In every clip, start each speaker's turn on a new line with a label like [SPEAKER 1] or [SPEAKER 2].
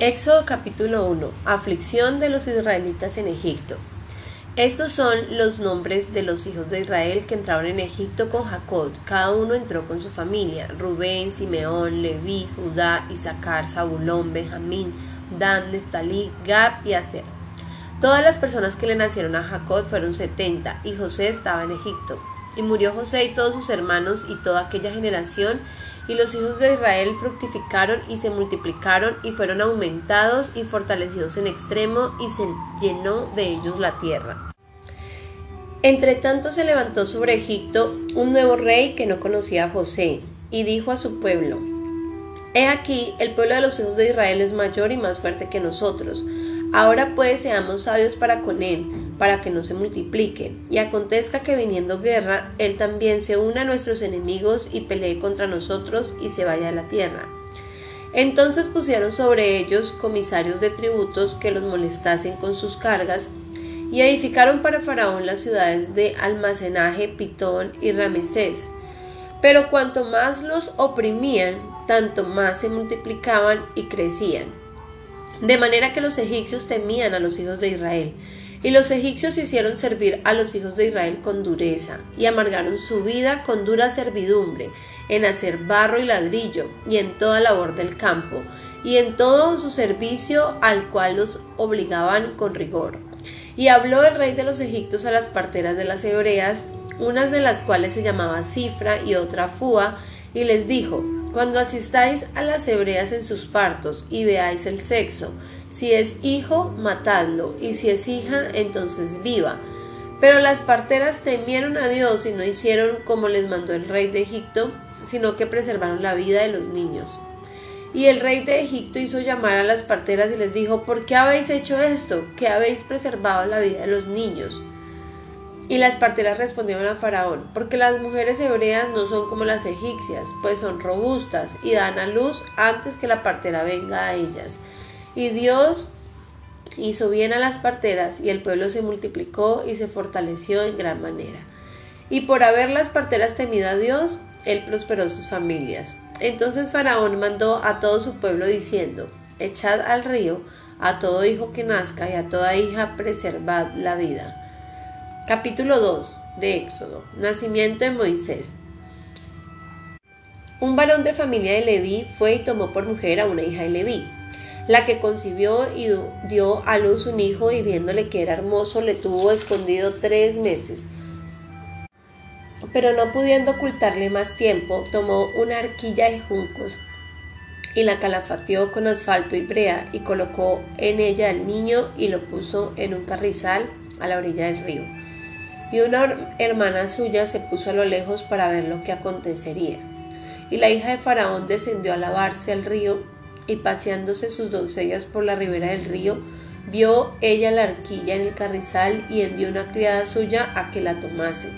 [SPEAKER 1] Éxodo capítulo 1. Aflicción de los israelitas en Egipto. Estos son los nombres de los hijos de Israel que entraron en Egipto con Jacob. Cada uno entró con su familia. Rubén, Simeón, Leví, Judá, Isaacar, Zabulón, Benjamín, Dan, Neftalí, Gad y Aser. Todas las personas que le nacieron a Jacob fueron setenta, y José estaba en Egipto. Y murió José y todos sus hermanos y toda aquella generación, y los hijos de Israel fructificaron y se multiplicaron y fueron aumentados y fortalecidos en extremo y se llenó de ellos la tierra. Entre tanto se levantó sobre Egipto un nuevo rey que no conocía a José y dijo a su pueblo, He aquí, el pueblo de los hijos de Israel es mayor y más fuerte que nosotros. Ahora pues seamos sabios para con él para que no se multiplique, y acontezca que viniendo guerra, él también se una a nuestros enemigos y pelee contra nosotros y se vaya a la tierra. Entonces pusieron sobre ellos comisarios de tributos que los molestasen con sus cargas, y edificaron para Faraón las ciudades de almacenaje, Pitón y Ramesés. Pero cuanto más los oprimían, tanto más se multiplicaban y crecían. De manera que los egipcios temían a los hijos de Israel, y los egipcios hicieron servir a los hijos de Israel con dureza, y amargaron su vida con dura servidumbre, en hacer barro y ladrillo, y en toda labor del campo, y en todo su servicio al cual los obligaban con rigor. Y habló el rey de los egipcios a las parteras de las hebreas, unas de las cuales se llamaba Cifra y otra Fua, y les dijo, cuando asistáis a las hebreas en sus partos y veáis el sexo, si es hijo, matadlo, y si es hija, entonces viva. Pero las parteras temieron a Dios y no hicieron como les mandó el rey de Egipto, sino que preservaron la vida de los niños. Y el rey de Egipto hizo llamar a las parteras y les dijo, ¿por qué habéis hecho esto? ¿Que habéis preservado la vida de los niños? Y las parteras respondieron a Faraón, porque las mujeres hebreas no son como las egipcias, pues son robustas y dan a luz antes que la partera venga a ellas. Y Dios hizo bien a las parteras y el pueblo se multiplicó y se fortaleció en gran manera. Y por haber las parteras temido a Dios, él prosperó sus familias. Entonces Faraón mandó a todo su pueblo diciendo, echad al río a todo hijo que nazca y a toda hija preservad la vida. Capítulo 2 de Éxodo. Nacimiento de Moisés. Un varón de familia de Leví fue y tomó por mujer a una hija de Leví, la que concibió y dio a luz un hijo y viéndole que era hermoso le tuvo escondido tres meses. Pero no pudiendo ocultarle más tiempo, tomó una arquilla de juncos y la calafateó con asfalto y brea y colocó en ella al niño y lo puso en un carrizal a la orilla del río y una hermana suya se puso a lo lejos para ver lo que acontecería. Y la hija de Faraón descendió a lavarse al río, y paseándose sus doncellas por la ribera del río, vio ella la arquilla en el carrizal y envió una criada suya a que la tomase.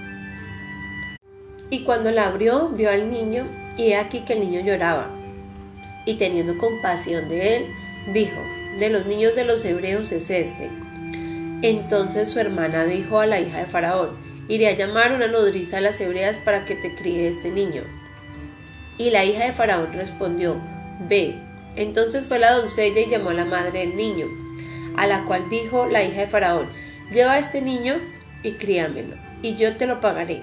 [SPEAKER 1] Y cuando la abrió, vio al niño, y he aquí que el niño lloraba. Y teniendo compasión de él, dijo, de los niños de los hebreos es este, entonces su hermana dijo a la hija de Faraón, iré a llamar una nodriza de las hebreas para que te críe este niño. Y la hija de Faraón respondió, ve. Entonces fue la doncella y llamó a la madre del niño, a la cual dijo la hija de Faraón, lleva a este niño y críamelo, y yo te lo pagaré.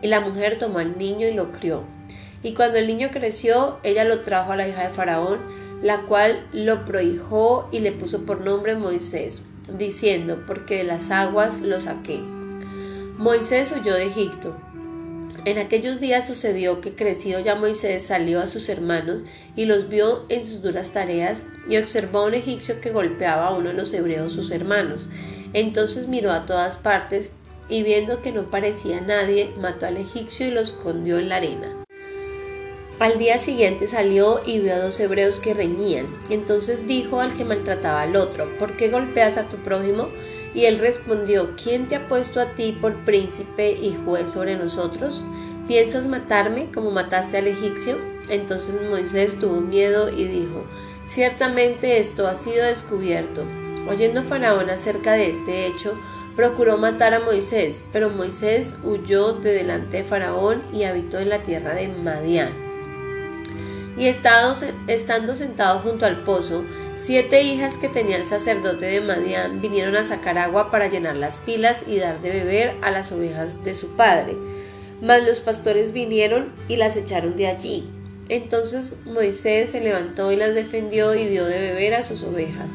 [SPEAKER 1] Y la mujer tomó al niño y lo crió. Y cuando el niño creció, ella lo trajo a la hija de Faraón, la cual lo prohijó y le puso por nombre Moisés diciendo, porque de las aguas lo saqué. Moisés huyó de Egipto. En aquellos días sucedió que crecido ya Moisés salió a sus hermanos y los vio en sus duras tareas y observó a un egipcio que golpeaba a uno de los hebreos sus hermanos. Entonces miró a todas partes y viendo que no parecía nadie, mató al egipcio y lo escondió en la arena. Al día siguiente salió y vio a dos hebreos que reñían. Entonces dijo al que maltrataba al otro, ¿por qué golpeas a tu prójimo? Y él respondió, ¿quién te ha puesto a ti por príncipe y juez sobre nosotros? ¿Piensas matarme como mataste al egipcio? Entonces Moisés tuvo miedo y dijo, ciertamente esto ha sido descubierto. Oyendo Faraón acerca de este hecho, procuró matar a Moisés, pero Moisés huyó de delante de Faraón y habitó en la tierra de Madián y estando sentado junto al pozo, Siete hijas que tenía el sacerdote de Madián vinieron a sacar agua para llenar las pilas y dar de beber a las ovejas de su padre. Mas los pastores vinieron y las echaron de allí. Entonces Moisés se levantó y las defendió y dio de beber a sus ovejas.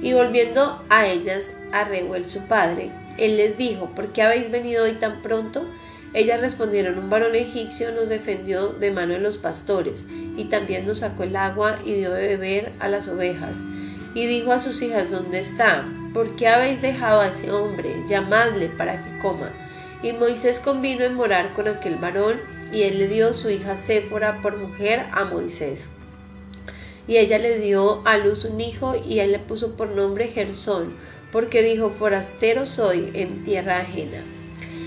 [SPEAKER 1] Y volviendo a ellas a Reuel su padre, él les dijo, ¿por qué habéis venido hoy tan pronto? Ellas respondieron, un varón egipcio nos defendió de mano de los pastores, y también nos sacó el agua y dio de beber a las ovejas. Y dijo a sus hijas, ¿dónde está? ¿Por qué habéis dejado a ese hombre? Llamadle para que coma. Y Moisés convino en morar con aquel varón, y él le dio su hija Séfora por mujer a Moisés. Y ella le dio a luz un hijo, y él le puso por nombre Gersón, porque dijo, forastero soy en tierra ajena.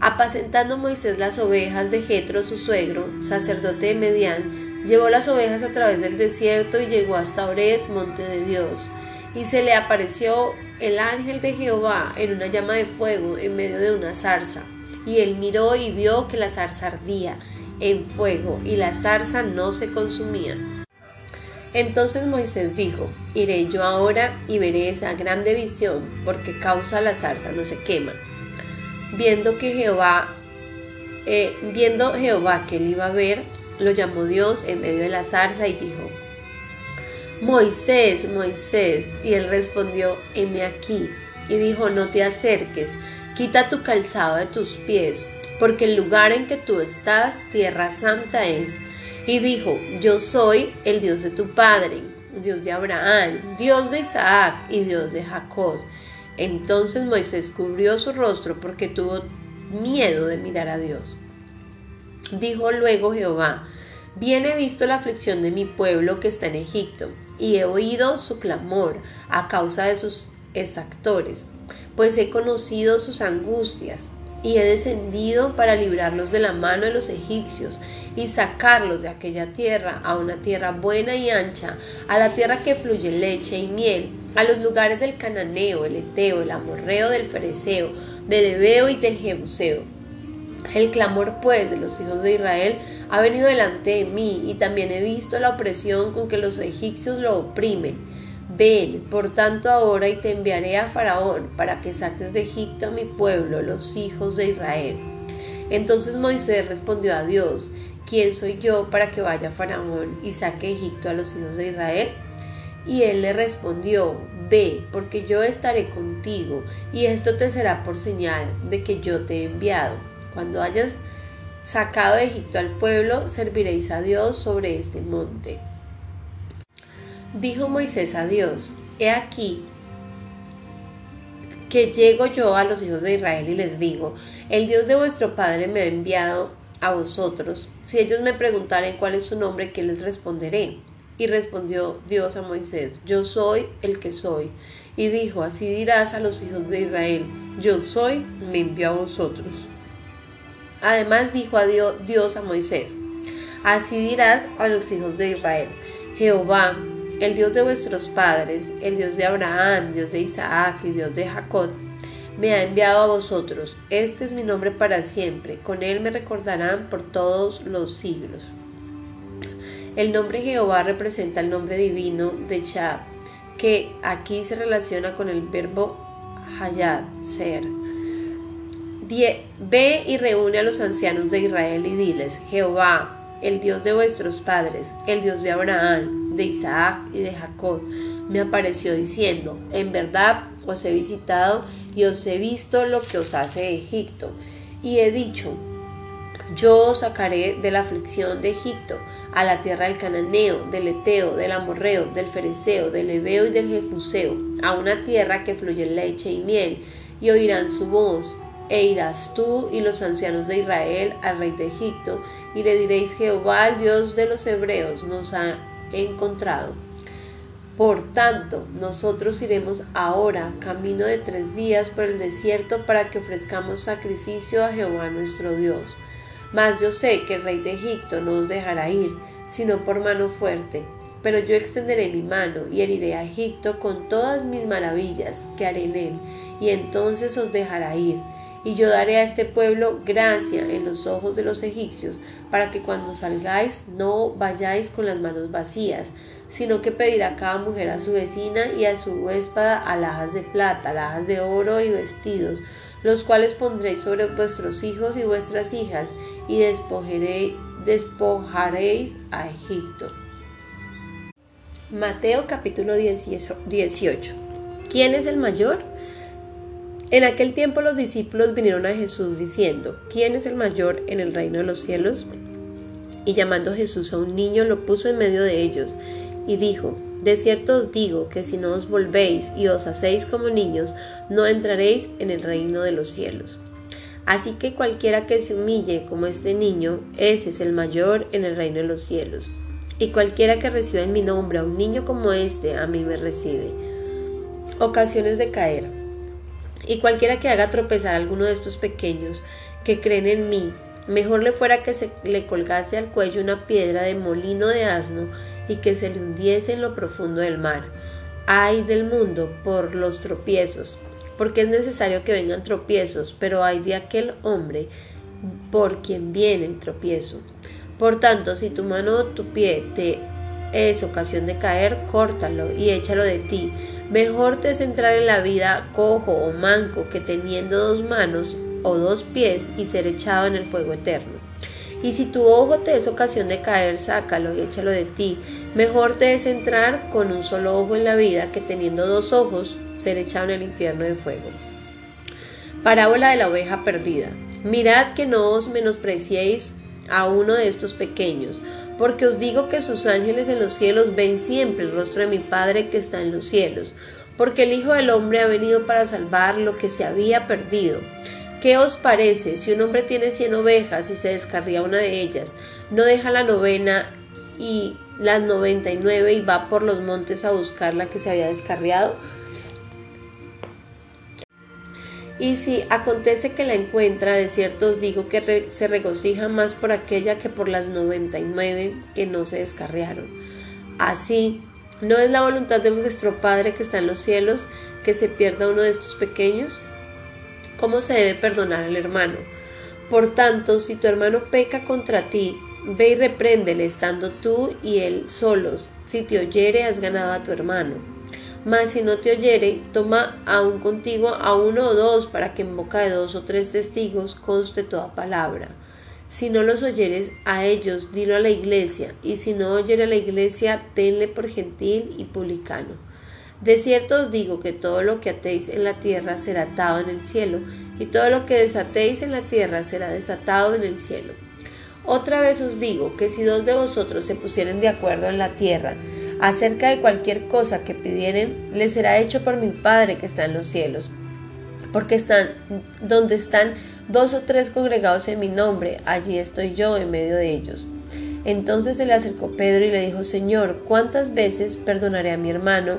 [SPEAKER 1] Apacentando Moisés las ovejas de Jetro, su suegro, sacerdote de Medián, llevó las ovejas a través del desierto y llegó hasta Ored, monte de Dios. Y se le apareció el ángel de Jehová en una llama de fuego en medio de una zarza. Y él miró y vio que la zarza ardía en fuego y la zarza no se consumía. Entonces Moisés dijo, Iré yo ahora y veré esa grande visión, porque causa la zarza no se quema viendo que Jehová, eh, viendo Jehová que él iba a ver, lo llamó Dios en medio de la zarza y dijo, Moisés, Moisés, y él respondió, heme aquí, y dijo, no te acerques, quita tu calzado de tus pies, porque el lugar en que tú estás, tierra santa es. Y dijo, yo soy el Dios de tu padre, Dios de Abraham, Dios de Isaac y Dios de Jacob. Entonces Moisés cubrió su rostro porque tuvo miedo de mirar a Dios. Dijo luego Jehová, bien he visto la aflicción de mi pueblo que está en Egipto, y he oído su clamor a causa de sus exactores, pues he conocido sus angustias y he descendido para librarlos de la mano de los egipcios y sacarlos de aquella tierra a una tierra buena y ancha, a la tierra que fluye leche y miel, a los lugares del cananeo, el eteo, el amorreo, del fereceo, del ebeo y del jebuseo. El clamor pues de los hijos de Israel ha venido delante de mí y también he visto la opresión con que los egipcios lo oprimen Ven, por tanto, ahora y te enviaré a Faraón para que saques de Egipto a mi pueblo, los hijos de Israel. Entonces Moisés respondió a Dios, ¿quién soy yo para que vaya Faraón y saque de Egipto a los hijos de Israel? Y él le respondió, Ve, porque yo estaré contigo, y esto te será por señal de que yo te he enviado. Cuando hayas sacado de Egipto al pueblo, serviréis a Dios sobre este monte. Dijo Moisés a Dios, He aquí que llego yo a los hijos de Israel y les digo, el Dios de vuestro Padre me ha enviado a vosotros. Si ellos me preguntaren cuál es su nombre, ¿qué les responderé? Y respondió Dios a Moisés, yo soy el que soy. Y dijo, así dirás a los hijos de Israel, yo soy, me envió a vosotros. Además dijo a Dios a Moisés, así dirás a los hijos de Israel, Jehová, el Dios de vuestros padres, el Dios de Abraham, Dios de Isaac y Dios de Jacob, me ha enviado a vosotros. Este es mi nombre para siempre. Con él me recordarán por todos los siglos. El nombre Jehová representa el nombre divino de Chab, que aquí se relaciona con el verbo hayad, ser. Ve y reúne a los ancianos de Israel y diles, Jehová, el Dios de vuestros padres, el Dios de Abraham, de Isaac y de Jacob, me apareció diciendo, en verdad os he visitado y os he visto lo que os hace Egipto. Y he dicho, yo os sacaré de la aflicción de Egipto a la tierra del cananeo, del eteo, del amorreo, del fereceo, del ebeo y del jefuseo, a una tierra que fluye leche y miel, y oirán su voz. E irás tú y los ancianos de Israel al rey de Egipto, y le diréis Jehová, el Dios de los hebreos, nos ha encontrado. Por tanto, nosotros iremos ahora camino de tres días por el desierto para que ofrezcamos sacrificio a Jehová nuestro Dios. Mas yo sé que el rey de Egipto no os dejará ir, sino por mano fuerte. Pero yo extenderé mi mano y heriré a Egipto con todas mis maravillas que haré en él, y entonces os dejará ir y yo daré a este pueblo gracia en los ojos de los egipcios, para que cuando salgáis no vayáis con las manos vacías, sino que pedirá cada mujer a su vecina y a su huéspada alhajas de plata, alhajas de oro y vestidos, los cuales pondréis sobre vuestros hijos y vuestras hijas, y despojaréis a Egipto. Mateo capítulo 18. ¿Quién es el mayor? En aquel tiempo los discípulos vinieron a Jesús diciendo, ¿quién es el mayor en el reino de los cielos? Y llamando Jesús a un niño lo puso en medio de ellos y dijo, de cierto os digo que si no os volvéis y os hacéis como niños, no entraréis en el reino de los cielos. Así que cualquiera que se humille como este niño, ese es el mayor en el reino de los cielos. Y cualquiera que reciba en mi nombre a un niño como este, a mí me recibe. Ocasiones de caer. Y cualquiera que haga tropezar a alguno de estos pequeños que creen en mí, mejor le fuera que se le colgase al cuello una piedra de molino de asno y que se le hundiese en lo profundo del mar. Ay del mundo por los tropiezos, porque es necesario que vengan tropiezos, pero hay de aquel hombre por quien viene el tropiezo. Por tanto, si tu mano o tu pie te es ocasión de caer, córtalo y échalo de ti Mejor te es entrar en la vida cojo o manco que teniendo dos manos o dos pies y ser echado en el fuego eterno. Y si tu ojo te es ocasión de caer, sácalo y échalo de ti. Mejor te es entrar con un solo ojo en la vida que teniendo dos ojos ser echado en el infierno de fuego. Parábola de la oveja perdida. Mirad que no os menospreciéis a uno de estos pequeños, porque os digo que sus ángeles en los cielos ven siempre el rostro de mi Padre que está en los cielos, porque el Hijo del Hombre ha venido para salvar lo que se había perdido. ¿Qué os parece si un hombre tiene cien ovejas y se descarría una de ellas, no deja la novena y las noventa y nueve y va por los montes a buscar la que se había descarriado? Y si acontece que la encuentra, de cierto os digo que se regocija más por aquella que por las noventa y nueve que no se descarriaron. Así, ¿no es la voluntad de vuestro Padre que está en los cielos que se pierda uno de estos pequeños? ¿Cómo se debe perdonar al hermano? Por tanto, si tu hermano peca contra ti, ve y repréndele estando tú y él solos. Si te oyere, has ganado a tu hermano. Mas si no te oyere, toma aún contigo a uno o dos, para que en boca de dos o tres testigos conste toda palabra. Si no los oyeres a ellos, dilo a la iglesia, y si no oyere a la iglesia, tenle por gentil y publicano. De cierto os digo que todo lo que atéis en la tierra será atado en el cielo, y todo lo que desatéis en la tierra será desatado en el cielo. Otra vez os digo que si dos de vosotros se pusieren de acuerdo en la tierra, acerca de cualquier cosa que pidieren, les será hecho por mi Padre que está en los cielos. Porque están donde están dos o tres congregados en mi nombre, allí estoy yo en medio de ellos. Entonces se le acercó Pedro y le dijo, Señor, ¿cuántas veces perdonaré a mi hermano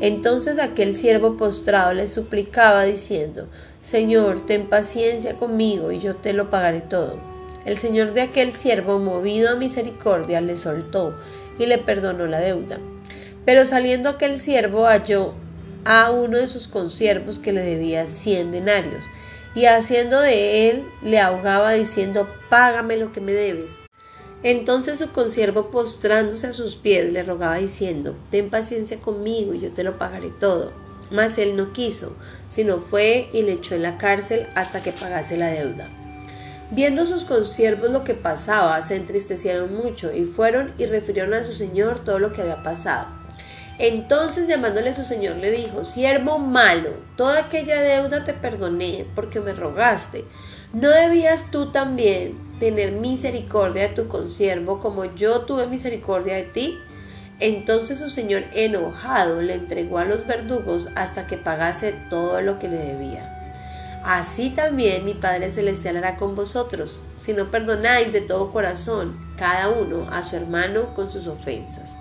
[SPEAKER 1] Entonces aquel siervo postrado le suplicaba diciendo, Señor, ten paciencia conmigo y yo te lo pagaré todo. El señor de aquel siervo, movido a misericordia, le soltó y le perdonó la deuda. Pero saliendo aquel siervo halló a uno de sus consiervos que le debía cien denarios, y haciendo de él le ahogaba diciendo Págame lo que me debes. Entonces su consiervo postrándose a sus pies le rogaba diciendo Ten paciencia conmigo y yo te lo pagaré todo. Mas él no quiso, sino fue y le echó en la cárcel hasta que pagase la deuda. Viendo sus consiervos lo que pasaba, se entristecieron mucho y fueron y refirieron a su señor todo lo que había pasado. Entonces llamándole a su señor le dijo, siervo malo, toda aquella deuda te perdoné porque me rogaste. ¿No debías tú también tener misericordia de tu consiervo como yo tuve misericordia de ti? Entonces su señor enojado le entregó a los verdugos hasta que pagase todo lo que le debía. Así también mi Padre Celestial hará con vosotros, si no perdonáis de todo corazón cada uno a su hermano con sus ofensas.